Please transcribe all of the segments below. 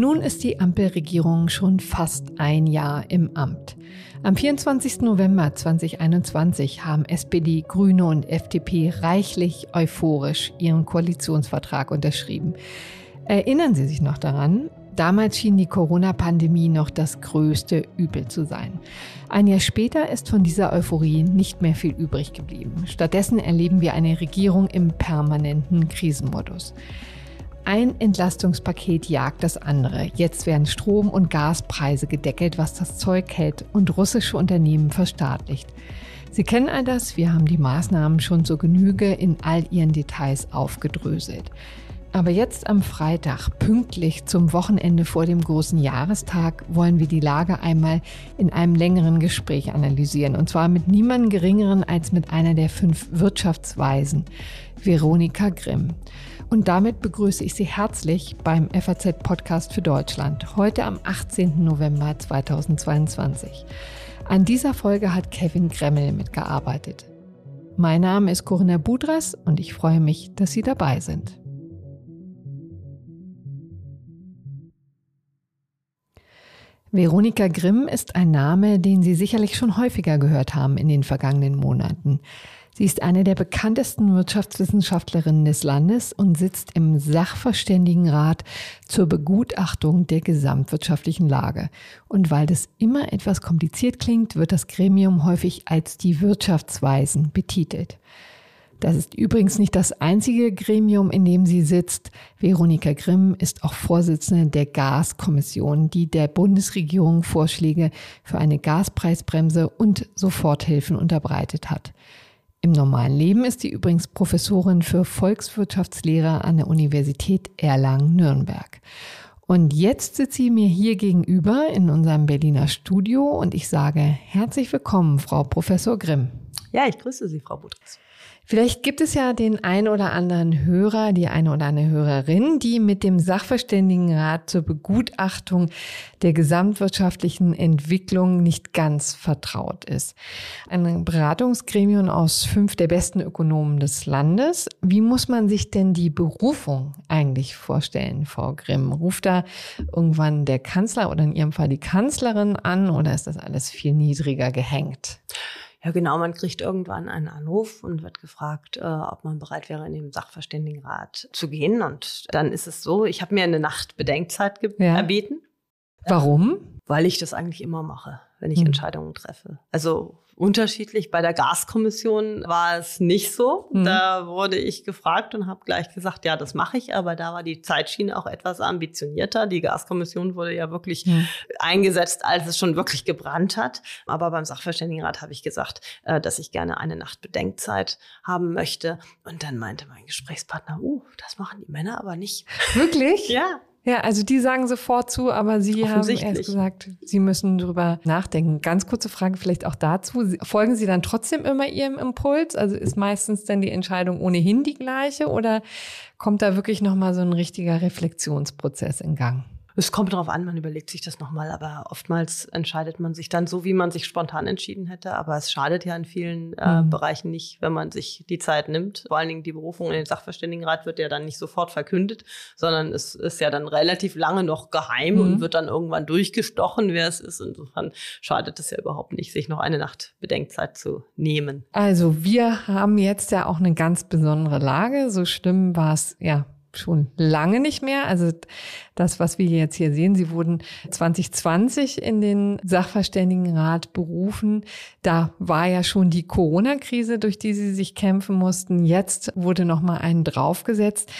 Nun ist die Ampelregierung schon fast ein Jahr im Amt. Am 24. November 2021 haben SPD, Grüne und FDP reichlich euphorisch ihren Koalitionsvertrag unterschrieben. Erinnern Sie sich noch daran? Damals schien die Corona-Pandemie noch das größte Übel zu sein. Ein Jahr später ist von dieser Euphorie nicht mehr viel übrig geblieben. Stattdessen erleben wir eine Regierung im permanenten Krisenmodus. Ein Entlastungspaket jagt das andere. Jetzt werden Strom- und Gaspreise gedeckelt, was das Zeug hält, und russische Unternehmen verstaatlicht. Sie kennen all das, wir haben die Maßnahmen schon zur Genüge in all ihren Details aufgedröselt. Aber jetzt am Freitag, pünktlich zum Wochenende vor dem großen Jahrestag, wollen wir die Lage einmal in einem längeren Gespräch analysieren. Und zwar mit niemandem Geringeren als mit einer der fünf Wirtschaftsweisen, Veronika Grimm. Und damit begrüße ich Sie herzlich beim FAZ Podcast für Deutschland, heute am 18. November 2022. An dieser Folge hat Kevin Gremmel mitgearbeitet. Mein Name ist Corinna Budras und ich freue mich, dass Sie dabei sind. Veronika Grimm ist ein Name, den Sie sicherlich schon häufiger gehört haben in den vergangenen Monaten. Sie ist eine der bekanntesten Wirtschaftswissenschaftlerinnen des Landes und sitzt im Sachverständigenrat zur Begutachtung der gesamtwirtschaftlichen Lage. Und weil das immer etwas kompliziert klingt, wird das Gremium häufig als die Wirtschaftsweisen betitelt. Das ist übrigens nicht das einzige Gremium, in dem sie sitzt. Veronika Grimm ist auch Vorsitzende der Gaskommission, die der Bundesregierung Vorschläge für eine Gaspreisbremse und Soforthilfen unterbreitet hat. Im normalen Leben ist sie übrigens Professorin für Volkswirtschaftslehre an der Universität Erlangen-Nürnberg. Und jetzt sitzt sie mir hier gegenüber in unserem Berliner Studio und ich sage herzlich willkommen, Frau Professor Grimm. Ja, ich grüße Sie, Frau Budres. Vielleicht gibt es ja den ein oder anderen Hörer, die eine oder andere Hörerin, die mit dem Sachverständigenrat zur Begutachtung der gesamtwirtschaftlichen Entwicklung nicht ganz vertraut ist. Ein Beratungsgremium aus fünf der besten Ökonomen des Landes. Wie muss man sich denn die Berufung eigentlich vorstellen, Frau Grimm? Ruft da irgendwann der Kanzler oder in Ihrem Fall die Kanzlerin an oder ist das alles viel niedriger gehängt? Ja, genau, man kriegt irgendwann einen Anruf und wird gefragt, äh, ob man bereit wäre, in den Sachverständigenrat zu gehen. Und dann ist es so, ich habe mir eine Nacht Bedenkzeit ja. erbeten. Warum? Weil ich das eigentlich immer mache, wenn ich hm. Entscheidungen treffe. Also unterschiedlich. Bei der Gaskommission war es nicht so. Mhm. Da wurde ich gefragt und habe gleich gesagt, ja, das mache ich, aber da war die Zeitschiene auch etwas ambitionierter. Die Gaskommission wurde ja wirklich mhm. eingesetzt, als es schon wirklich gebrannt hat. Aber beim Sachverständigenrat habe ich gesagt, äh, dass ich gerne eine Nacht Bedenkzeit haben möchte. Und dann meinte mein Gesprächspartner, uh, das machen die Männer aber nicht. Wirklich? ja. Ja, also die sagen sofort zu, aber Sie haben erst gesagt, Sie müssen drüber nachdenken. Ganz kurze Frage vielleicht auch dazu. Folgen Sie dann trotzdem immer Ihrem Impuls? Also ist meistens dann die Entscheidung ohnehin die gleiche oder kommt da wirklich nochmal so ein richtiger Reflexionsprozess in Gang? Es kommt darauf an, man überlegt sich das nochmal, aber oftmals entscheidet man sich dann so, wie man sich spontan entschieden hätte. Aber es schadet ja in vielen äh, mhm. Bereichen nicht, wenn man sich die Zeit nimmt. Vor allen Dingen die Berufung in den Sachverständigenrat wird ja dann nicht sofort verkündet, sondern es ist ja dann relativ lange noch geheim mhm. und wird dann irgendwann durchgestochen, wer es ist. Insofern schadet es ja überhaupt nicht, sich noch eine Nacht Bedenkzeit zu nehmen. Also wir haben jetzt ja auch eine ganz besondere Lage. So schlimm war es ja schon lange nicht mehr. Also das, was wir jetzt hier sehen, sie wurden 2020 in den Sachverständigenrat berufen. Da war ja schon die Corona-Krise, durch die sie sich kämpfen mussten. Jetzt wurde noch mal einen draufgesetzt.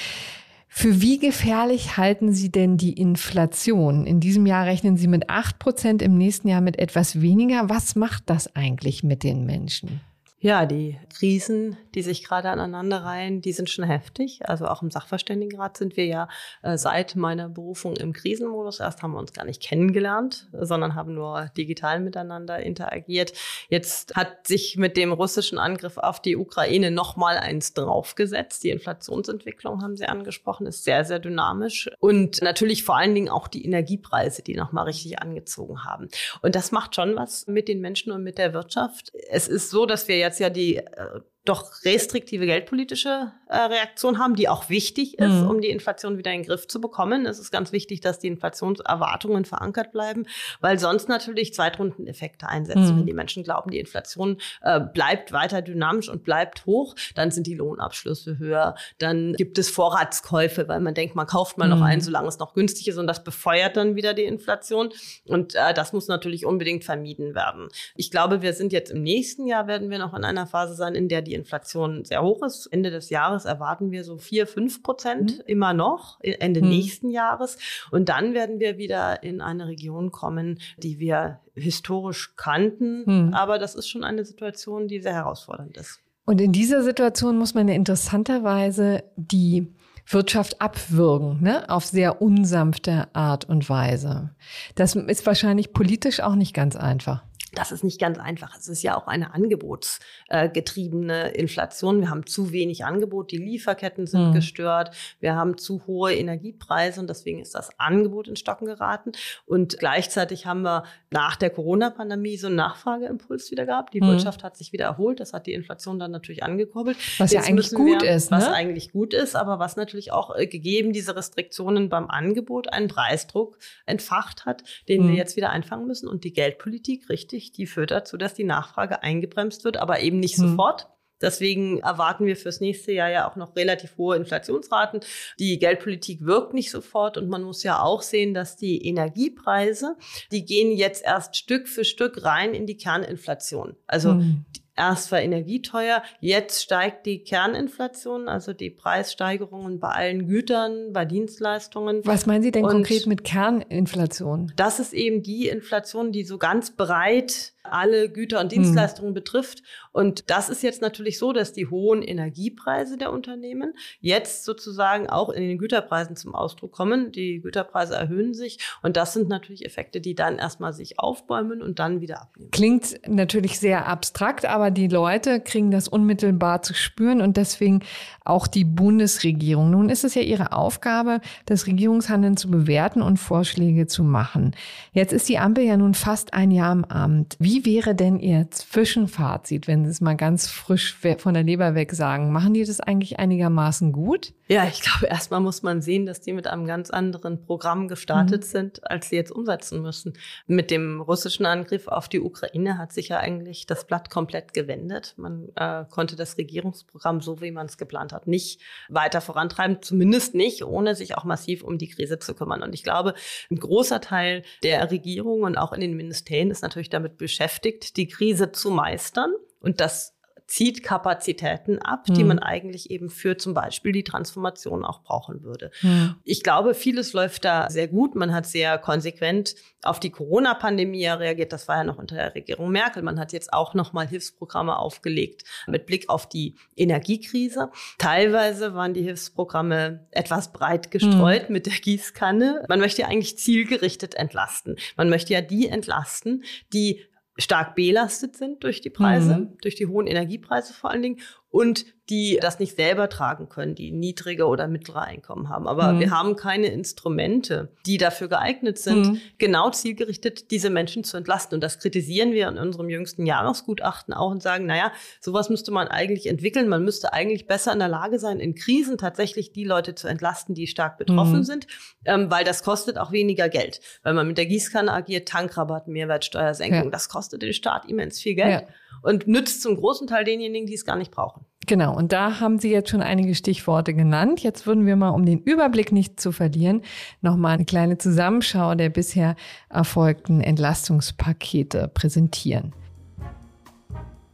Für wie gefährlich halten Sie denn die Inflation? In diesem Jahr rechnen Sie mit acht Prozent, im nächsten Jahr mit etwas weniger. Was macht das eigentlich mit den Menschen? Ja, die Krisen, die sich gerade aneinanderreihen, die sind schon heftig. Also auch im Sachverständigenrat sind wir ja äh, seit meiner Berufung im Krisenmodus. Erst haben wir uns gar nicht kennengelernt, sondern haben nur digital miteinander interagiert. Jetzt hat sich mit dem russischen Angriff auf die Ukraine nochmal eins draufgesetzt. Die Inflationsentwicklung haben Sie angesprochen, ist sehr, sehr dynamisch. Und natürlich vor allen Dingen auch die Energiepreise, die nochmal richtig angezogen haben. Und das macht schon was mit den Menschen und mit der Wirtschaft. Es ist so, dass wir ja jetzt ja die äh, doch restriktive geldpolitische äh, Reaktion haben, die auch wichtig ist, mhm. um die Inflation wieder in den Griff zu bekommen. Es ist ganz wichtig, dass die Inflationserwartungen verankert bleiben, weil sonst natürlich Zweitrundeneffekte einsetzen. Mhm. Wenn die Menschen glauben, die Inflation äh, bleibt weiter dynamisch und bleibt hoch, dann sind die Lohnabschlüsse höher, dann gibt es Vorratskäufe, weil man denkt, man kauft mal mhm. noch ein, solange es noch günstig ist und das befeuert dann wieder die Inflation. Und äh, das muss natürlich unbedingt vermieden werden. Ich glaube, wir sind jetzt im nächsten Jahr, werden wir noch in einer Phase sein, in der die die Inflation sehr hoch ist. Ende des Jahres erwarten wir so vier, fünf Prozent mhm. immer noch, Ende mhm. nächsten Jahres. Und dann werden wir wieder in eine Region kommen, die wir historisch kannten. Mhm. Aber das ist schon eine Situation, die sehr herausfordernd ist. Und in dieser Situation muss man ja interessanterweise die Wirtschaft abwürgen, ne? auf sehr unsanfte Art und Weise. Das ist wahrscheinlich politisch auch nicht ganz einfach. Das ist nicht ganz einfach. Es ist ja auch eine angebotsgetriebene Inflation. Wir haben zu wenig Angebot, die Lieferketten sind mhm. gestört, wir haben zu hohe Energiepreise und deswegen ist das Angebot in Stocken geraten. Und gleichzeitig haben wir nach der Corona-Pandemie so einen Nachfrageimpuls wieder gehabt. Die mhm. Wirtschaft hat sich wieder erholt. Das hat die Inflation dann natürlich angekurbelt. Was Jetzt ja eigentlich gut wir, ist. Ne? Was eigentlich gut ist, aber was natürlich auch äh, gegeben diese Restriktionen beim Angebot einen Preisdruck entfacht hat, den mhm. wir jetzt wieder einfangen müssen und die Geldpolitik richtig wichtig. Die führt dazu, dass die Nachfrage eingebremst wird, aber eben nicht mhm. sofort. Deswegen erwarten wir fürs nächste Jahr ja auch noch relativ hohe Inflationsraten. Die Geldpolitik wirkt nicht sofort und man muss ja auch sehen, dass die Energiepreise, die gehen jetzt erst Stück für Stück rein in die Kerninflation. Also mhm. Erst war Energie teuer, jetzt steigt die Kerninflation, also die Preissteigerungen bei allen Gütern, bei Dienstleistungen. Was meinen Sie denn Und konkret mit Kerninflation? Das ist eben die Inflation, die so ganz breit alle Güter und Dienstleistungen mhm. betrifft. Und das ist jetzt natürlich so, dass die hohen Energiepreise der Unternehmen jetzt sozusagen auch in den Güterpreisen zum Ausdruck kommen. Die Güterpreise erhöhen sich und das sind natürlich Effekte, die dann erstmal sich aufbäumen und dann wieder abnehmen. Klingt natürlich sehr abstrakt, aber die Leute kriegen das unmittelbar zu spüren und deswegen auch die Bundesregierung. Nun ist es ja ihre Aufgabe, das Regierungshandeln zu bewerten und Vorschläge zu machen. Jetzt ist die Ampel ja nun fast ein Jahr im Amt. Wie wäre denn Ihr Zwischenfazit, wenn Sie es mal ganz frisch von der Leber weg sagen? Machen die das eigentlich einigermaßen gut? Ja, ich glaube, erstmal muss man sehen, dass die mit einem ganz anderen Programm gestartet mhm. sind, als sie jetzt umsetzen müssen. Mit dem russischen Angriff auf die Ukraine hat sich ja eigentlich das Blatt komplett gewendet. Man äh, konnte das Regierungsprogramm, so wie man es geplant hat, nicht weiter vorantreiben, zumindest nicht, ohne sich auch massiv um die Krise zu kümmern. Und ich glaube, ein großer Teil der Regierung und auch in den Ministerien ist natürlich damit beschäftigt, beschäftigt, die Krise zu meistern. Und das zieht Kapazitäten ab, mhm. die hm. man eigentlich eben für zum Beispiel die Transformation auch brauchen würde. Mhm. Ich glaube, vieles läuft da sehr gut. Man hat sehr konsequent auf die Corona-Pandemie reagiert. Das war ja noch unter der Regierung Merkel. Man hat jetzt auch noch mal Hilfsprogramme aufgelegt mit Blick auf die Energiekrise. Teilweise waren die Hilfsprogramme etwas breit gestreut mhm. mit der Gießkanne. Man möchte ja eigentlich zielgerichtet entlasten. Man möchte ja die entlasten, die stark belastet sind durch die Preise, mhm. durch die hohen Energiepreise vor allen Dingen und die das nicht selber tragen können, die niedrige oder mittlere Einkommen haben. Aber mhm. wir haben keine Instrumente, die dafür geeignet sind, mhm. genau zielgerichtet diese Menschen zu entlasten. Und das kritisieren wir in unserem jüngsten Jahresgutachten auch und sagen, naja, sowas müsste man eigentlich entwickeln. Man müsste eigentlich besser in der Lage sein, in Krisen tatsächlich die Leute zu entlasten, die stark betroffen mhm. sind, ähm, weil das kostet auch weniger Geld. Wenn man mit der Gießkanne agiert, Tankrabatt, Mehrwertsteuersenkung, ja. das kostet den Staat immens viel Geld. Ja und nützt zum großen Teil denjenigen, die es gar nicht brauchen. Genau, und da haben Sie jetzt schon einige Stichworte genannt. Jetzt würden wir mal, um den Überblick nicht zu verlieren, nochmal eine kleine Zusammenschau der bisher erfolgten Entlastungspakete präsentieren.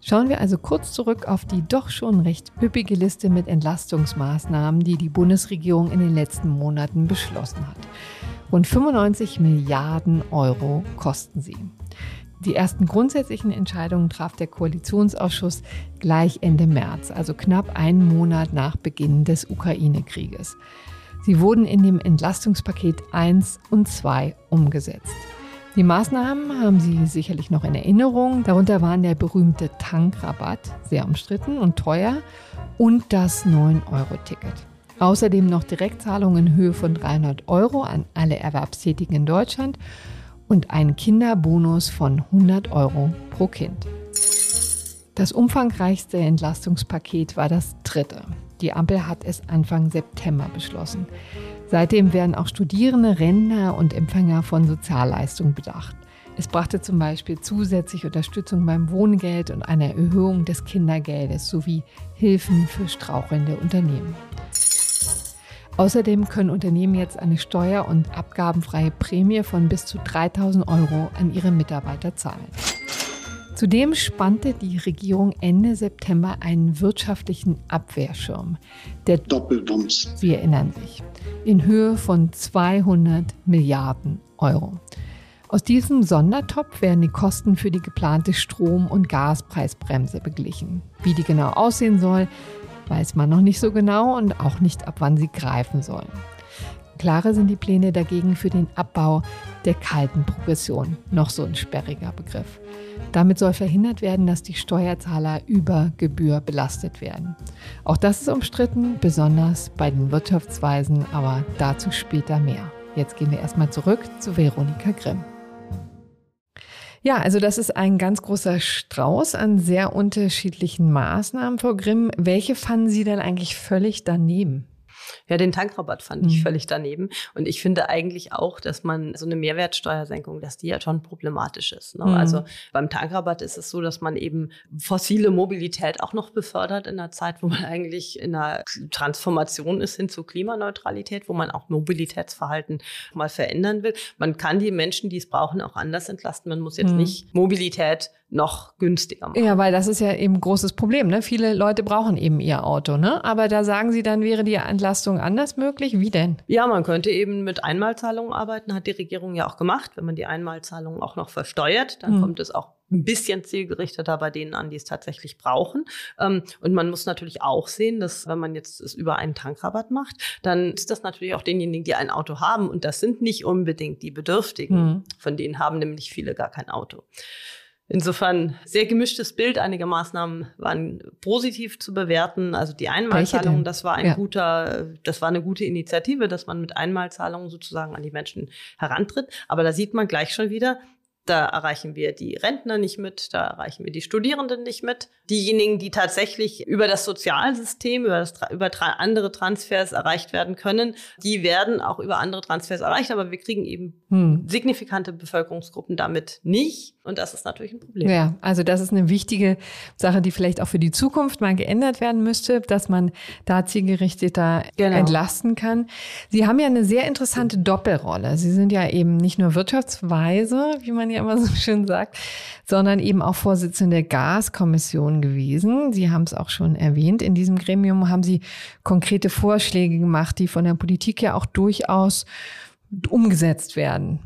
Schauen wir also kurz zurück auf die doch schon recht üppige Liste mit Entlastungsmaßnahmen, die die Bundesregierung in den letzten Monaten beschlossen hat. Rund 95 Milliarden Euro kosten sie. Die ersten grundsätzlichen Entscheidungen traf der Koalitionsausschuss gleich Ende März, also knapp einen Monat nach Beginn des Ukraine-Krieges. Sie wurden in dem Entlastungspaket 1 und 2 umgesetzt. Die Maßnahmen haben Sie sicherlich noch in Erinnerung. Darunter waren der berühmte Tankrabatt, sehr umstritten und teuer, und das 9-Euro-Ticket. Außerdem noch Direktzahlungen in Höhe von 300 Euro an alle Erwerbstätigen in Deutschland und einen Kinderbonus von 100 Euro pro Kind. Das umfangreichste Entlastungspaket war das dritte. Die Ampel hat es Anfang September beschlossen. Seitdem werden auch Studierende, Rentner und Empfänger von Sozialleistungen bedacht. Es brachte zum Beispiel zusätzlich Unterstützung beim Wohngeld und eine Erhöhung des Kindergeldes sowie Hilfen für strauchelnde Unternehmen. Außerdem können Unternehmen jetzt eine steuer- und abgabenfreie Prämie von bis zu 3000 Euro an ihre Mitarbeiter zahlen. Zudem spannte die Regierung Ende September einen wirtschaftlichen Abwehrschirm. Der Doppelwumms. Sie erinnern sich. In Höhe von 200 Milliarden Euro. Aus diesem Sondertopf werden die Kosten für die geplante Strom- und Gaspreisbremse beglichen. Wie die genau aussehen soll, weiß man noch nicht so genau und auch nicht, ab wann sie greifen soll. Klarer sind die Pläne dagegen für den Abbau der kalten Progression. Noch so ein sperriger Begriff. Damit soll verhindert werden, dass die Steuerzahler über Gebühr belastet werden. Auch das ist umstritten, besonders bei den Wirtschaftsweisen, aber dazu später mehr. Jetzt gehen wir erstmal zurück zu Veronika Grimm. Ja, also das ist ein ganz großer Strauß an sehr unterschiedlichen Maßnahmen, Frau Grimm. Welche fanden Sie denn eigentlich völlig daneben? Ja, den Tankrabatt fand mhm. ich völlig daneben. Und ich finde eigentlich auch, dass man so eine Mehrwertsteuersenkung, dass die ja schon problematisch ist. Ne? Mhm. Also beim Tankrabatt ist es so, dass man eben fossile Mobilität auch noch befördert in einer Zeit, wo man eigentlich in einer Transformation ist hin zu Klimaneutralität, wo man auch Mobilitätsverhalten mal verändern will. Man kann die Menschen, die es brauchen, auch anders entlasten. Man muss jetzt mhm. nicht Mobilität noch günstiger machen. Ja, weil das ist ja eben ein großes Problem. Ne? Viele Leute brauchen eben ihr Auto. Ne? Aber da sagen Sie dann, wäre die Entlastung anders möglich? Wie denn? Ja, man könnte eben mit Einmalzahlungen arbeiten, hat die Regierung ja auch gemacht. Wenn man die Einmalzahlungen auch noch versteuert, dann hm. kommt es auch ein bisschen zielgerichteter bei denen an, die es tatsächlich brauchen. Ähm, und man muss natürlich auch sehen, dass wenn man jetzt es über einen Tankrabatt macht, dann ist das natürlich auch denjenigen, die ein Auto haben. Und das sind nicht unbedingt die Bedürftigen. Hm. Von denen haben nämlich viele gar kein Auto. Insofern sehr gemischtes Bild. Einige Maßnahmen waren positiv zu bewerten. Also die Einmalzahlung, das war ein ja. guter, das war eine gute Initiative, dass man mit Einmalzahlungen sozusagen an die Menschen herantritt. Aber da sieht man gleich schon wieder, da erreichen wir die Rentner nicht mit, da erreichen wir die Studierenden nicht mit. Diejenigen, die tatsächlich über das Sozialsystem, über, das, über andere Transfers erreicht werden können, die werden auch über andere Transfers erreicht, aber wir kriegen eben hm. signifikante Bevölkerungsgruppen damit nicht. Und das ist natürlich ein Problem. Ja, also das ist eine wichtige Sache, die vielleicht auch für die Zukunft mal geändert werden müsste, dass man da zielgerichteter genau. entlasten kann. Sie haben ja eine sehr interessante Doppelrolle. Sie sind ja eben nicht nur Wirtschaftsweise, wie man ja immer so schön sagt, sondern eben auch Vorsitzende der Gaskommission gewesen. Sie haben es auch schon erwähnt. In diesem Gremium haben Sie konkrete Vorschläge gemacht, die von der Politik ja auch durchaus umgesetzt werden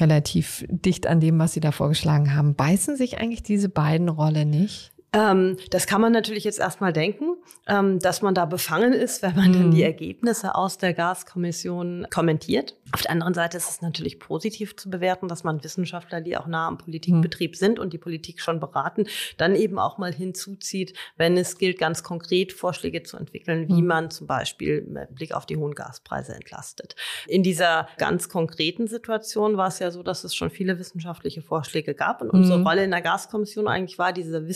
relativ dicht an dem, was Sie da vorgeschlagen haben. Beißen sich eigentlich diese beiden Rollen nicht? Ähm, das kann man natürlich jetzt erstmal denken, ähm, dass man da befangen ist, wenn man mhm. dann die Ergebnisse aus der Gaskommission kommentiert. Auf der anderen Seite ist es natürlich positiv zu bewerten, dass man Wissenschaftler, die auch nah am Politikbetrieb mhm. sind und die Politik schon beraten, dann eben auch mal hinzuzieht, wenn es gilt, ganz konkret Vorschläge zu entwickeln, wie mhm. man zum Beispiel mit Blick auf die hohen Gaspreise entlastet. In dieser ganz konkreten Situation war es ja so, dass es schon viele wissenschaftliche Vorschläge gab und unsere mhm. Rolle in der Gaskommission eigentlich war, diese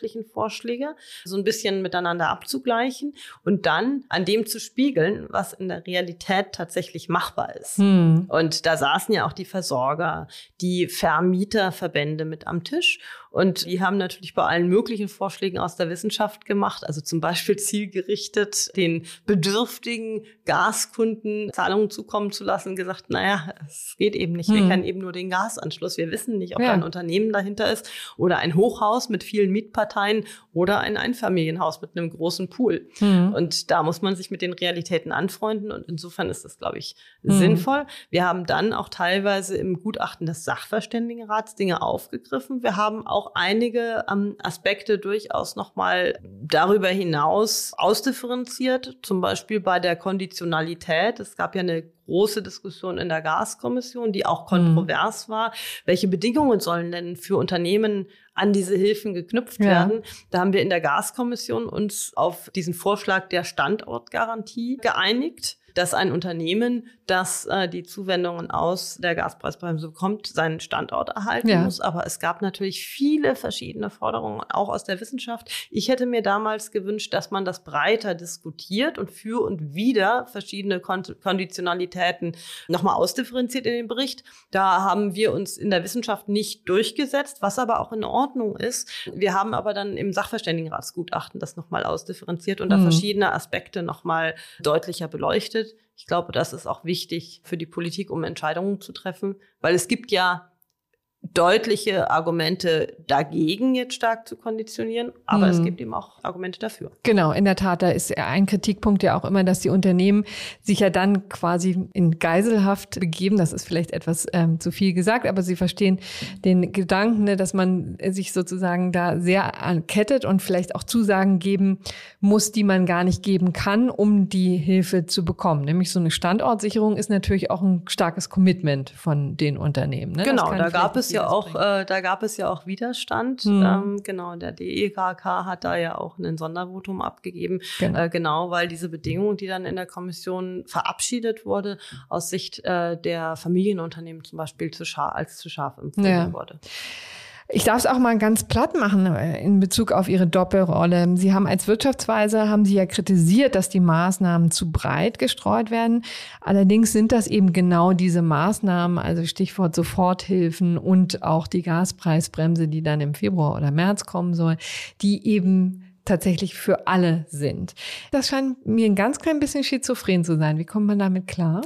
wissenschaftlichen Vorschläge so ein bisschen miteinander abzugleichen und dann an dem zu spiegeln, was in der Realität tatsächlich machbar ist. Hm. Und da saßen ja auch die Versorger, die Vermieterverbände mit am Tisch. Und die haben natürlich bei allen möglichen Vorschlägen aus der Wissenschaft gemacht, also zum Beispiel zielgerichtet den bedürftigen Gaskunden Zahlungen zukommen zu lassen, gesagt, naja, es geht eben nicht. Hm. Wir kennen eben nur den Gasanschluss. Wir wissen nicht, ob ja. da ein Unternehmen dahinter ist oder ein Hochhaus mit vielen Mietparteien oder ein Einfamilienhaus mit einem großen Pool. Hm. Und da muss man sich mit den Realitäten anfreunden. Und insofern ist das, glaube ich, hm. sinnvoll. Wir haben dann auch teilweise im Gutachten des Sachverständigenrats Dinge aufgegriffen. Wir haben auch auch einige ähm, Aspekte durchaus nochmal darüber hinaus ausdifferenziert, zum Beispiel bei der Konditionalität. Es gab ja eine große Diskussion in der Gaskommission, die auch kontrovers mhm. war. Welche Bedingungen sollen denn für Unternehmen an diese Hilfen geknüpft ja. werden? Da haben wir in der Gaskommission uns auf diesen Vorschlag der Standortgarantie geeinigt dass ein Unternehmen, das äh, die Zuwendungen aus der Gaspreisbremse bekommt, seinen Standort erhalten ja. muss. Aber es gab natürlich viele verschiedene Forderungen, auch aus der Wissenschaft. Ich hätte mir damals gewünscht, dass man das breiter diskutiert und für und wieder verschiedene Konditionalitäten nochmal ausdifferenziert in dem Bericht. Da haben wir uns in der Wissenschaft nicht durchgesetzt, was aber auch in Ordnung ist. Wir haben aber dann im Sachverständigenratsgutachten das nochmal ausdifferenziert und mhm. da verschiedene Aspekte nochmal deutlicher beleuchtet. Ich glaube, das ist auch wichtig für die Politik, um Entscheidungen zu treffen, weil es gibt ja deutliche Argumente dagegen, jetzt stark zu konditionieren, aber mhm. es gibt eben auch Argumente dafür. Genau, in der Tat, da ist ein Kritikpunkt ja auch immer, dass die Unternehmen sich ja dann quasi in Geiselhaft begeben. Das ist vielleicht etwas ähm, zu viel gesagt, aber sie verstehen den Gedanken, ne, dass man sich sozusagen da sehr kettet und vielleicht auch Zusagen geben muss, die man gar nicht geben kann, um die Hilfe zu bekommen. Nämlich so eine Standortsicherung ist natürlich auch ein starkes Commitment von den Unternehmen. Ne? Genau, da gab es ja auch, äh, da gab es ja auch Widerstand. Mhm. Ähm, genau, der DEKK hat da ja auch ein Sondervotum abgegeben. Genau. Äh, genau, weil diese Bedingung, die dann in der Kommission verabschiedet wurde, aus Sicht äh, der Familienunternehmen zum Beispiel zu scharf, als zu scharf empfunden ja. wurde. Ich darf es auch mal ganz platt machen äh, in Bezug auf Ihre Doppelrolle. Sie haben als Wirtschaftsweise, haben Sie ja kritisiert, dass die Maßnahmen zu breit gestreut werden. Allerdings sind das eben genau diese Maßnahmen, also Stichwort Soforthilfen und auch die Gaspreisbremse, die dann im Februar oder März kommen soll, die eben tatsächlich für alle sind. Das scheint mir ein ganz klein bisschen schizophren zu sein. Wie kommt man damit klar?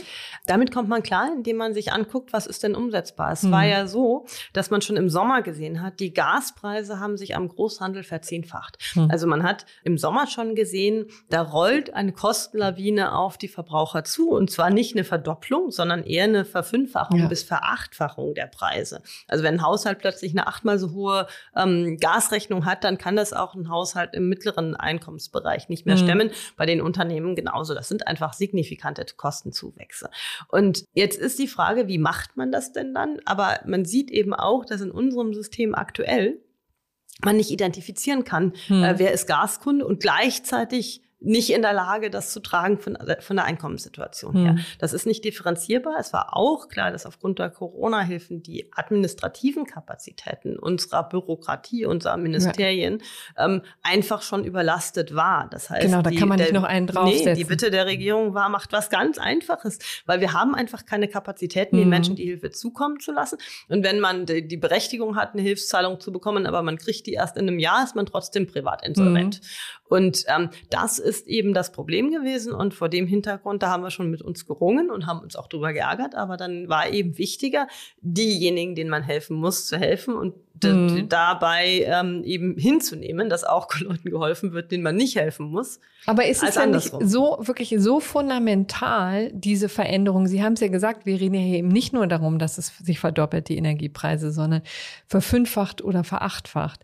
Damit kommt man klar, indem man sich anguckt, was ist denn umsetzbar. Es hm. war ja so, dass man schon im Sommer gesehen hat, die Gaspreise haben sich am Großhandel verzehnfacht. Hm. Also man hat im Sommer schon gesehen, da rollt eine Kostenlawine auf die Verbraucher zu. Und zwar nicht eine Verdopplung, sondern eher eine Verfünffachung ja. bis Verachtfachung der Preise. Also wenn ein Haushalt plötzlich eine achtmal so hohe ähm, Gasrechnung hat, dann kann das auch ein Haushalt im mittleren Einkommensbereich nicht mehr mhm. stemmen. Bei den Unternehmen genauso. Das sind einfach signifikante Kostenzuwächse. Und jetzt ist die Frage, wie macht man das denn dann? Aber man sieht eben auch, dass in unserem System aktuell man nicht identifizieren kann, hm. äh, wer ist Gaskunde und gleichzeitig nicht in der Lage, das zu tragen von, von der Einkommenssituation her. Mhm. Das ist nicht differenzierbar. Es war auch klar, dass aufgrund der Corona-Hilfen die administrativen Kapazitäten unserer Bürokratie, unserer Ministerien ja. ähm, einfach schon überlastet war. Das heißt, genau, da die, kann man nicht der, noch einen draufsetzen. Nee, die Bitte der Regierung war, macht was ganz Einfaches, weil wir haben einfach keine Kapazitäten, den mhm. Menschen die Hilfe zukommen zu lassen. Und wenn man die, die, Berechtigung hat, eine Hilfszahlung zu bekommen, aber man kriegt die erst in einem Jahr, ist man trotzdem privat insolvent. Mhm. Und ähm, das ist eben das Problem gewesen. Und vor dem Hintergrund, da haben wir schon mit uns gerungen und haben uns auch drüber geärgert. Aber dann war eben wichtiger, diejenigen, denen man helfen muss, zu helfen und mhm. dabei ähm, eben hinzunehmen, dass auch Leuten geholfen wird, denen man nicht helfen muss. Aber ist es denn nicht so wirklich so fundamental, diese Veränderung? Sie haben es ja gesagt, wir reden ja hier eben nicht nur darum, dass es sich verdoppelt, die Energiepreise, sondern verfünffacht oder verachtfacht.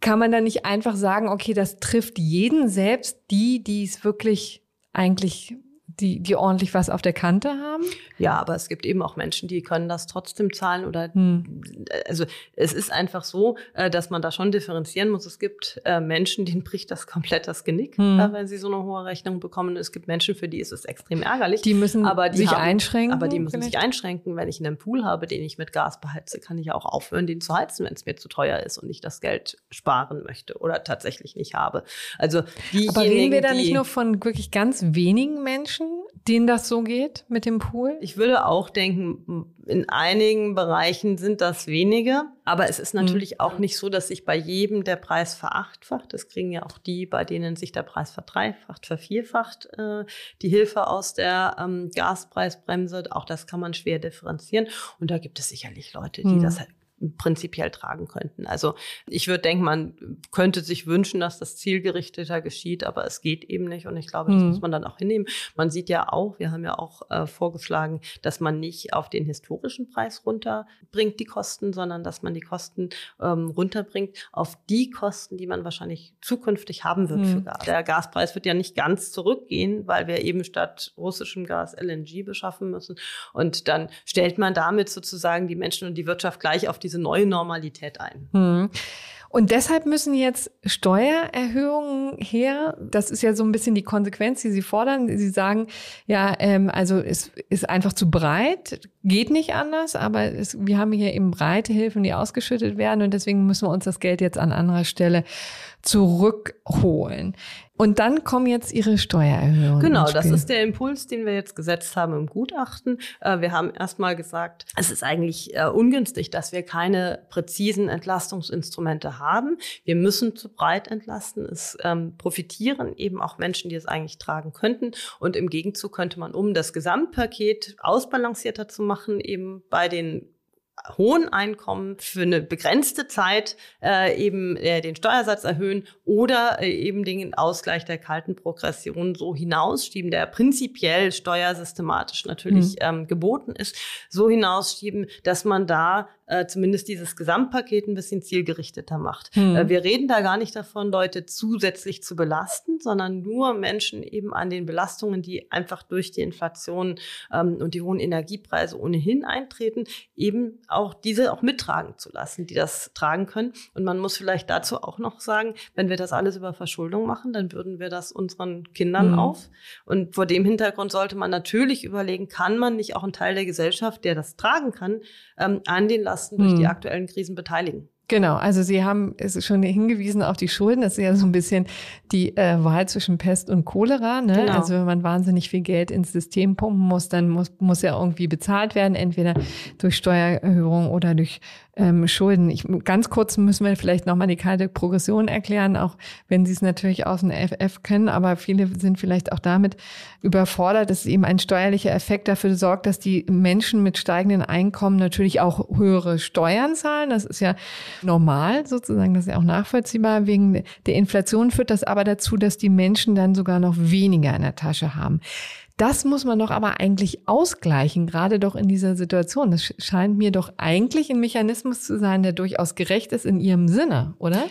Kann man da nicht einfach sagen, okay, das trifft jeden selbst, die, die es wirklich eigentlich die, die ordentlich was auf der Kante haben? Ja, aber es gibt eben auch Menschen, die können das trotzdem zahlen oder hm. also es ist einfach so, äh, dass man da schon differenzieren muss. Es gibt äh, Menschen, denen bricht das komplett das Genick, hm. Äh, wenn sie so eine hohe Rechnung bekommen. Es gibt Menschen, für die ist es extrem ärgerlich. Die müssen aber die sich haben, einschränken. Aber die müssen vielleicht? sich einschränken. Wenn ich einen Pool habe, den ich mit Gas beheize, kann ich auch aufhören, den zu heizen, wenn es mir zu teuer ist und ich das Geld sparen möchte oder tatsächlich nicht habe. Also aber reden wir da nicht nur von wirklich ganz wenigen Menschen? Menschen, denen das so geht mit dem Pool? Ich würde auch denken, in einigen Bereichen sind das wenige. Aber es ist natürlich mhm. auch nicht so, dass sich bei jedem der Preis verachtfacht. Das kriegen ja auch die, bei denen sich der Preis verdreifacht, vervierfacht, äh, die Hilfe aus der ähm, Gaspreisbremse. Auch das kann man schwer differenzieren. Und da gibt es sicherlich Leute, die mhm. das halt prinzipiell tragen könnten. Also ich würde denken, man könnte sich wünschen, dass das zielgerichteter geschieht, aber es geht eben nicht und ich glaube, das mhm. muss man dann auch hinnehmen. Man sieht ja auch, wir haben ja auch äh, vorgeschlagen, dass man nicht auf den historischen Preis runterbringt, die Kosten, sondern dass man die Kosten ähm, runterbringt auf die Kosten, die man wahrscheinlich zukünftig haben wird mhm. für Gas. Der Gaspreis wird ja nicht ganz zurückgehen, weil wir eben statt russischem Gas LNG beschaffen müssen und dann stellt man damit sozusagen die Menschen und die Wirtschaft gleich auf die diese neue Normalität ein. Hm. Und deshalb müssen jetzt Steuererhöhungen her. Das ist ja so ein bisschen die Konsequenz, die Sie fordern. Sie sagen, ja, ähm, also es ist einfach zu breit, geht nicht anders, aber es, wir haben hier eben breite Hilfen, die ausgeschüttet werden und deswegen müssen wir uns das Geld jetzt an anderer Stelle zurückholen. Und dann kommen jetzt Ihre Steuererhöhungen. Genau, das ist der Impuls, den wir jetzt gesetzt haben im Gutachten. Äh, wir haben erstmal gesagt, es ist eigentlich äh, ungünstig, dass wir keine präzisen Entlastungsinstrumente haben. Wir müssen zu breit entlasten. Es ähm, profitieren eben auch Menschen, die es eigentlich tragen könnten. Und im Gegenzug könnte man, um das Gesamtpaket ausbalancierter zu machen, eben bei den hohen Einkommen für eine begrenzte Zeit äh, eben äh, den Steuersatz erhöhen oder äh, eben den Ausgleich der kalten Progression so hinausschieben, der prinzipiell steuersystematisch natürlich mhm. ähm, geboten ist, so hinausschieben, dass man da äh, zumindest dieses Gesamtpaket ein bisschen zielgerichteter macht. Mhm. Äh, wir reden da gar nicht davon, Leute zusätzlich zu belasten, sondern nur Menschen eben an den Belastungen, die einfach durch die Inflation ähm, und die hohen Energiepreise ohnehin eintreten, eben auch diese auch mittragen zu lassen, die das tragen können. Und man muss vielleicht dazu auch noch sagen, wenn wir das alles über Verschuldung machen, dann würden wir das unseren Kindern mhm. auf. Und vor dem Hintergrund sollte man natürlich überlegen, kann man nicht auch einen Teil der Gesellschaft, der das tragen kann, ähm, an den Lasten durch mhm. die aktuellen Krisen beteiligen? Genau, also Sie haben es schon hingewiesen auf die Schulden. Das ist ja so ein bisschen die äh, Wahl zwischen Pest und Cholera. Ne? Genau. Also wenn man wahnsinnig viel Geld ins System pumpen muss, dann muss, muss ja irgendwie bezahlt werden, entweder durch Steuererhöhung oder durch ähm, Schulden. Ich, ganz kurz müssen wir vielleicht nochmal die kalte Progression erklären, auch wenn Sie es natürlich aus dem FF können, aber viele sind vielleicht auch damit überfordert, dass eben ein steuerlicher Effekt dafür sorgt, dass die Menschen mit steigenden Einkommen natürlich auch höhere Steuern zahlen. Das ist ja normal sozusagen, das ist ja auch nachvollziehbar. Wegen der Inflation führt das aber dazu, dass die Menschen dann sogar noch weniger in der Tasche haben. Das muss man doch aber eigentlich ausgleichen, gerade doch in dieser Situation. Das scheint mir doch eigentlich ein Mechanismus zu sein, der durchaus gerecht ist in Ihrem Sinne, oder?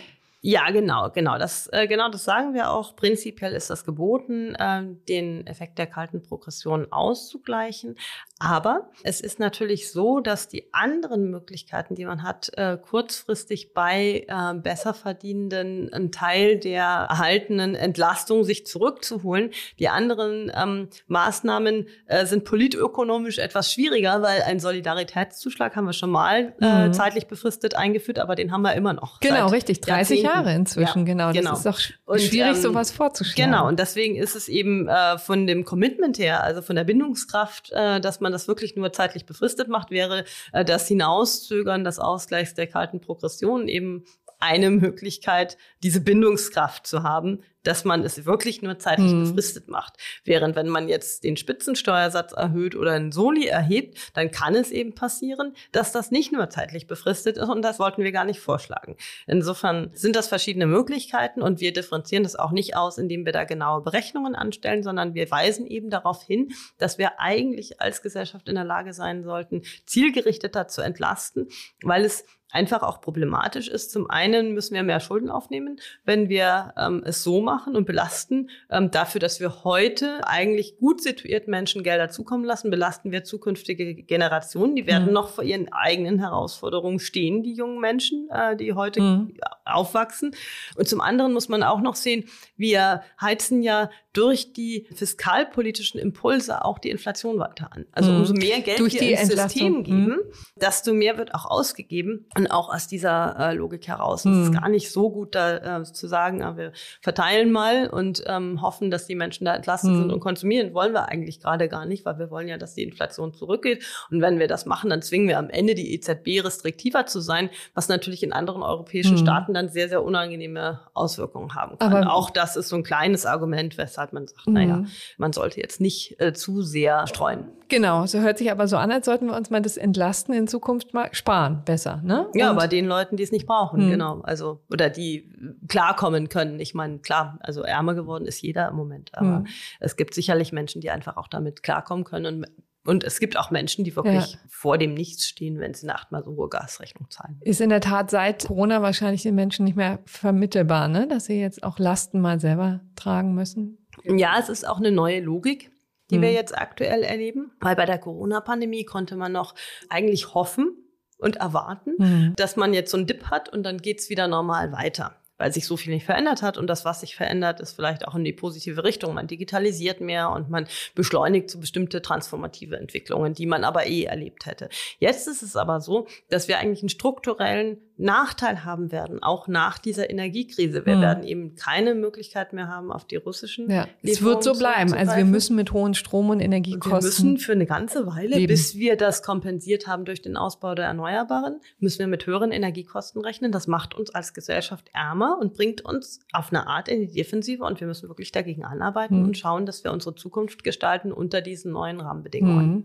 Ja, genau, genau. Das, äh, genau, das sagen wir auch. Prinzipiell ist das geboten, äh, den Effekt der kalten Progression auszugleichen. Aber es ist natürlich so, dass die anderen Möglichkeiten, die man hat, äh, kurzfristig bei äh, besser verdienenden einen Teil der erhaltenen Entlastung sich zurückzuholen. Die anderen ähm, Maßnahmen äh, sind politökonomisch etwas schwieriger, weil ein Solidaritätszuschlag haben wir schon mal äh, mhm. zeitlich befristet eingeführt, aber den haben wir immer noch. Genau, richtig. 30 Jahre inzwischen, ja, genau. Das genau. ist doch und, schwierig, ähm, sowas vorzuschlagen. Genau, und deswegen ist es eben äh, von dem Commitment her, also von der Bindungskraft, äh, dass man man das wirklich nur zeitlich befristet macht, wäre äh, das Hinauszögern des Ausgleichs der kalten Progression eben eine Möglichkeit, diese Bindungskraft zu haben, dass man es wirklich nur zeitlich mhm. befristet macht. Während wenn man jetzt den Spitzensteuersatz erhöht oder einen Soli erhebt, dann kann es eben passieren, dass das nicht nur zeitlich befristet ist und das wollten wir gar nicht vorschlagen. Insofern sind das verschiedene Möglichkeiten und wir differenzieren das auch nicht aus, indem wir da genaue Berechnungen anstellen, sondern wir weisen eben darauf hin, dass wir eigentlich als Gesellschaft in der Lage sein sollten, zielgerichteter zu entlasten, weil es einfach auch problematisch ist. Zum einen müssen wir mehr Schulden aufnehmen, wenn wir ähm, es so machen und belasten. Ähm, dafür, dass wir heute eigentlich gut situiert Menschen Gelder zukommen lassen, belasten wir zukünftige Generationen. Die werden mhm. noch vor ihren eigenen Herausforderungen stehen, die jungen Menschen, äh, die heute mhm. aufwachsen. Und zum anderen muss man auch noch sehen, wir heizen ja durch die fiskalpolitischen Impulse auch die Inflation weiter an. Also mhm. umso mehr Geld durch wir ins System geben, mhm. desto mehr wird auch ausgegeben. Und auch aus dieser äh, Logik heraus mhm. ist es gar nicht so gut, da äh, zu sagen, äh, wir verteilen mal und ähm, hoffen, dass die Menschen da entlassen sind mhm. und konsumieren. Wollen wir eigentlich gerade gar nicht, weil wir wollen ja, dass die Inflation zurückgeht. Und wenn wir das machen, dann zwingen wir am Ende die EZB restriktiver zu sein, was natürlich in anderen europäischen mhm. Staaten dann sehr, sehr unangenehme Auswirkungen haben kann. Aber auch das ist so ein kleines Argument, weshalb man sagt, mhm. naja, man sollte jetzt nicht äh, zu sehr streuen. Genau, so hört sich aber so an, als sollten wir uns mal das Entlasten in Zukunft mal sparen, besser, ne? Ja, aber den Leuten, die es nicht brauchen, mhm. genau. Also, oder die klarkommen können. Ich meine, klar, also ärmer geworden ist jeder im Moment, aber mhm. es gibt sicherlich Menschen, die einfach auch damit klarkommen können und und es gibt auch Menschen, die wirklich ja. vor dem Nichts stehen, wenn sie eine achtmal so hohe Gasrechnung zahlen. Ist in der Tat seit Corona wahrscheinlich den Menschen nicht mehr vermittelbar, ne? dass sie jetzt auch Lasten mal selber tragen müssen. Ja, es ist auch eine neue Logik, die mhm. wir jetzt aktuell erleben, weil bei der Corona-Pandemie konnte man noch eigentlich hoffen, und erwarten, mhm. dass man jetzt so einen Dip hat und dann geht's wieder normal weiter weil sich so viel nicht verändert hat. Und das, was sich verändert, ist vielleicht auch in die positive Richtung. Man digitalisiert mehr und man beschleunigt so bestimmte transformative Entwicklungen, die man aber eh erlebt hätte. Jetzt ist es aber so, dass wir eigentlich einen strukturellen Nachteil haben werden, auch nach dieser Energiekrise. Wir mhm. werden eben keine Möglichkeit mehr haben, auf die russischen. Ja, es wird so bleiben. Also wir müssen mit hohen Strom- und Energiekosten. Wir müssen für eine ganze Weile, leben. bis wir das kompensiert haben durch den Ausbau der Erneuerbaren, müssen wir mit höheren Energiekosten rechnen. Das macht uns als Gesellschaft ärmer und bringt uns auf eine Art in die Defensive. Und wir müssen wirklich dagegen anarbeiten mhm. und schauen, dass wir unsere Zukunft gestalten unter diesen neuen Rahmenbedingungen. Mhm.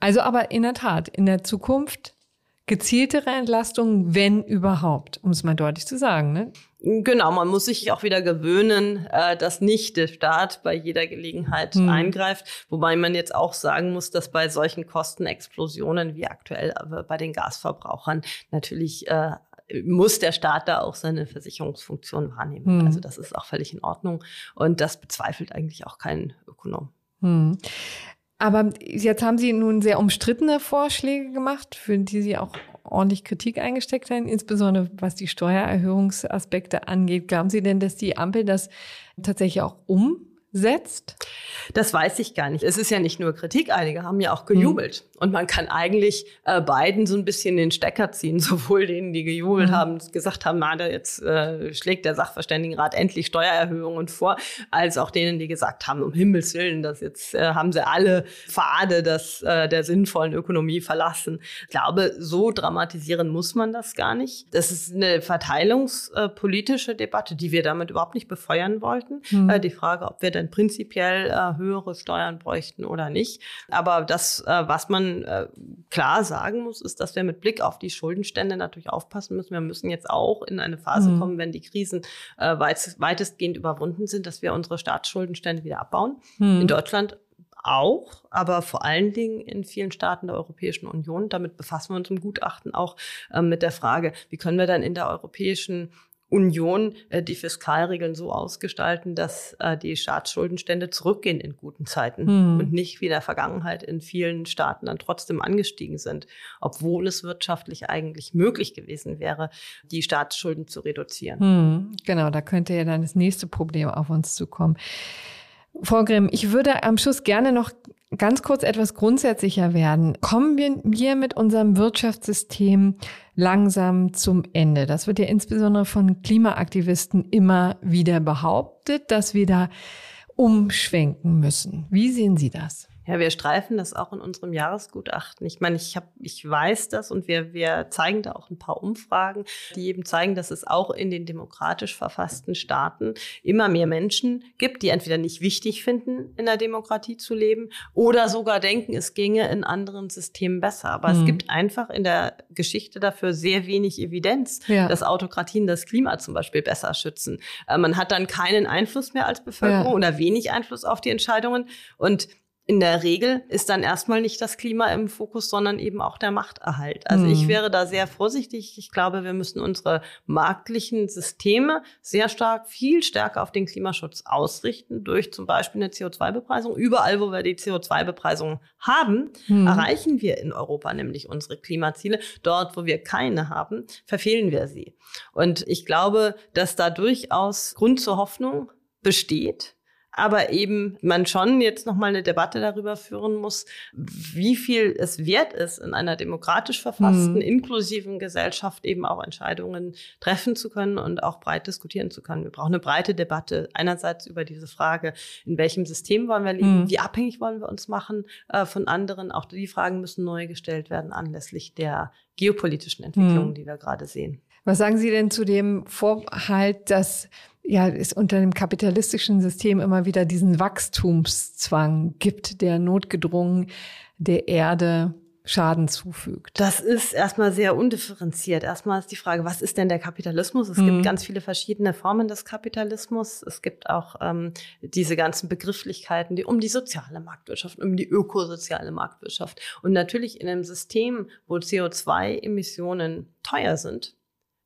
Also aber in der Tat, in der Zukunft gezieltere Entlastung, wenn überhaupt, um es mal deutlich zu sagen. Ne? Genau, man muss sich auch wieder gewöhnen, äh, dass nicht der Staat bei jeder Gelegenheit hm. eingreift. Wobei man jetzt auch sagen muss, dass bei solchen Kostenexplosionen wie aktuell äh, bei den Gasverbrauchern natürlich äh, muss der Staat da auch seine Versicherungsfunktion wahrnehmen. Hm. Also das ist auch völlig in Ordnung und das bezweifelt eigentlich auch kein Ökonom. Hm. Aber jetzt haben Sie nun sehr umstrittene Vorschläge gemacht, für die Sie auch ordentlich Kritik eingesteckt haben, insbesondere was die Steuererhöhungsaspekte angeht. Glauben Sie denn, dass die Ampel das tatsächlich auch um setzt? Das weiß ich gar nicht. Es ist ja nicht nur Kritik, einige haben ja auch gejubelt. Mhm. Und man kann eigentlich äh, beiden so ein bisschen den Stecker ziehen, sowohl denen, die gejubelt mhm. haben, gesagt haben, na, jetzt äh, schlägt der Sachverständigenrat endlich Steuererhöhungen vor, als auch denen, die gesagt haben, um Himmels Willen, dass jetzt äh, haben sie alle Pfade das, äh, der sinnvollen Ökonomie verlassen. Ich glaube, so dramatisieren muss man das gar nicht. Das ist eine verteilungspolitische Debatte, die wir damit überhaupt nicht befeuern wollten. Mhm. Die Frage, ob wir denn prinzipiell äh, höhere Steuern bräuchten oder nicht. Aber das, äh, was man äh, klar sagen muss, ist, dass wir mit Blick auf die Schuldenstände natürlich aufpassen müssen. Wir müssen jetzt auch in eine Phase mhm. kommen, wenn die Krisen äh, weit, weitestgehend überwunden sind, dass wir unsere Staatsschuldenstände wieder abbauen. Mhm. In Deutschland auch, aber vor allen Dingen in vielen Staaten der Europäischen Union. Damit befassen wir uns im Gutachten auch äh, mit der Frage, wie können wir dann in der Europäischen Union äh, die Fiskalregeln so ausgestalten, dass äh, die Staatsschuldenstände zurückgehen in guten Zeiten hm. und nicht wie in der Vergangenheit in vielen Staaten dann trotzdem angestiegen sind, obwohl es wirtschaftlich eigentlich möglich gewesen wäre, die Staatsschulden zu reduzieren. Hm. Genau, da könnte ja dann das nächste Problem auf uns zukommen. Frau Grimm, ich würde am Schluss gerne noch ganz kurz etwas grundsätzlicher werden. Kommen wir mit unserem Wirtschaftssystem langsam zum Ende? Das wird ja insbesondere von Klimaaktivisten immer wieder behauptet, dass wir da umschwenken müssen. Wie sehen Sie das? Ja, wir streifen das auch in unserem Jahresgutachten. Ich meine, ich, hab, ich weiß das und wir, wir zeigen da auch ein paar Umfragen, die eben zeigen, dass es auch in den demokratisch verfassten Staaten immer mehr Menschen gibt, die entweder nicht wichtig finden, in der Demokratie zu leben oder sogar denken, es ginge in anderen Systemen besser. Aber mhm. es gibt einfach in der Geschichte dafür sehr wenig Evidenz, ja. dass Autokratien das Klima zum Beispiel besser schützen. Äh, man hat dann keinen Einfluss mehr als Bevölkerung ja. oder wenig Einfluss auf die Entscheidungen und in der Regel ist dann erstmal nicht das Klima im Fokus, sondern eben auch der Machterhalt. Also ich mhm. wäre da sehr vorsichtig. Ich glaube, wir müssen unsere marktlichen Systeme sehr stark, viel stärker auf den Klimaschutz ausrichten, durch zum Beispiel eine CO2-Bepreisung. Überall, wo wir die CO2-Bepreisung haben, mhm. erreichen wir in Europa nämlich unsere Klimaziele. Dort, wo wir keine haben, verfehlen wir sie. Und ich glaube, dass da durchaus Grund zur Hoffnung besteht aber eben man schon jetzt noch mal eine Debatte darüber führen muss, wie viel es wert ist, in einer demokratisch verfassten, mhm. inklusiven Gesellschaft eben auch Entscheidungen treffen zu können und auch breit diskutieren zu können. Wir brauchen eine breite Debatte einerseits über diese Frage, in welchem System wollen wir leben, mhm. wie abhängig wollen wir uns machen äh, von anderen. Auch die Fragen müssen neu gestellt werden anlässlich der geopolitischen Entwicklungen, mhm. die wir gerade sehen. Was sagen Sie denn zu dem Vorhalt, dass ja, es unter dem kapitalistischen System immer wieder diesen Wachstumszwang gibt, der notgedrungen der Erde Schaden zufügt. Das ist erstmal sehr undifferenziert. Erstmal ist die Frage, was ist denn der Kapitalismus? Es mhm. gibt ganz viele verschiedene Formen des Kapitalismus. Es gibt auch ähm, diese ganzen Begrifflichkeiten, die um die soziale Marktwirtschaft, um die ökosoziale Marktwirtschaft. Und natürlich in einem System, wo CO2-Emissionen teuer sind,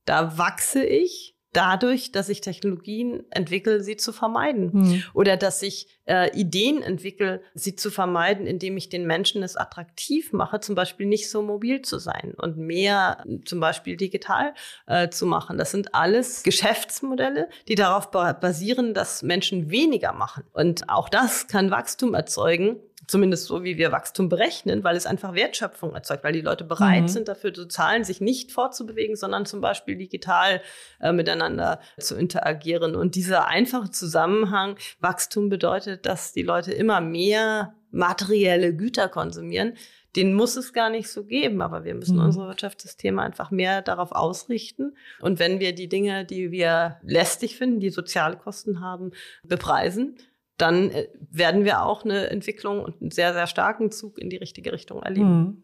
da wachse ich dadurch, dass ich Technologien entwickle, sie zu vermeiden. Hm. Oder dass ich äh, Ideen entwickle, sie zu vermeiden, indem ich den Menschen es attraktiv mache, zum Beispiel nicht so mobil zu sein und mehr zum Beispiel digital äh, zu machen. Das sind alles Geschäftsmodelle, die darauf basieren, dass Menschen weniger machen. Und auch das kann Wachstum erzeugen, zumindest so, wie wir Wachstum berechnen, weil es einfach Wertschöpfung erzeugt, weil die Leute bereit mhm. sind, dafür zu zahlen, sich nicht fortzubewegen, sondern zum Beispiel digital äh, miteinander zu interagieren. Und dieser einfache Zusammenhang, Wachstum bedeutet, dass die Leute immer mehr materielle Güter konsumieren. Den muss es gar nicht so geben, aber wir müssen mhm. unsere Wirtschaftssysteme einfach mehr darauf ausrichten. Und wenn wir die Dinge, die wir lästig finden, die soziale Kosten haben, bepreisen, dann äh, werden wir auch eine Entwicklung und einen sehr, sehr starken Zug in die richtige Richtung erleben. Mhm.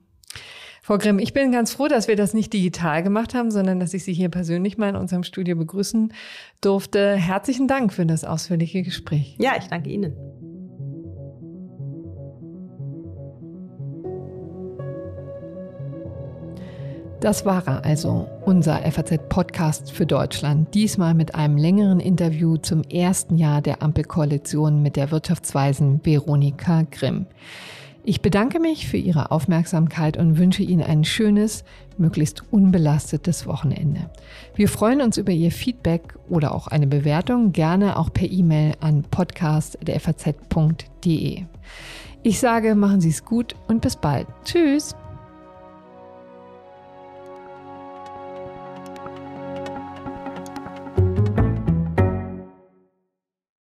Frau Grimm, ich bin ganz froh, dass wir das nicht digital gemacht haben, sondern dass ich Sie hier persönlich mal in unserem Studio begrüßen durfte. Herzlichen Dank für das ausführliche Gespräch. Ja, ich danke Ihnen. Das war er also, unser FAZ-Podcast für Deutschland. Diesmal mit einem längeren Interview zum ersten Jahr der Ampelkoalition mit der Wirtschaftsweisen Veronika Grimm. Ich bedanke mich für Ihre Aufmerksamkeit und wünsche Ihnen ein schönes, möglichst unbelastetes Wochenende. Wir freuen uns über Ihr Feedback oder auch eine Bewertung, gerne auch per E-Mail an podcast.faz.de. Ich sage, machen Sie es gut und bis bald. Tschüss!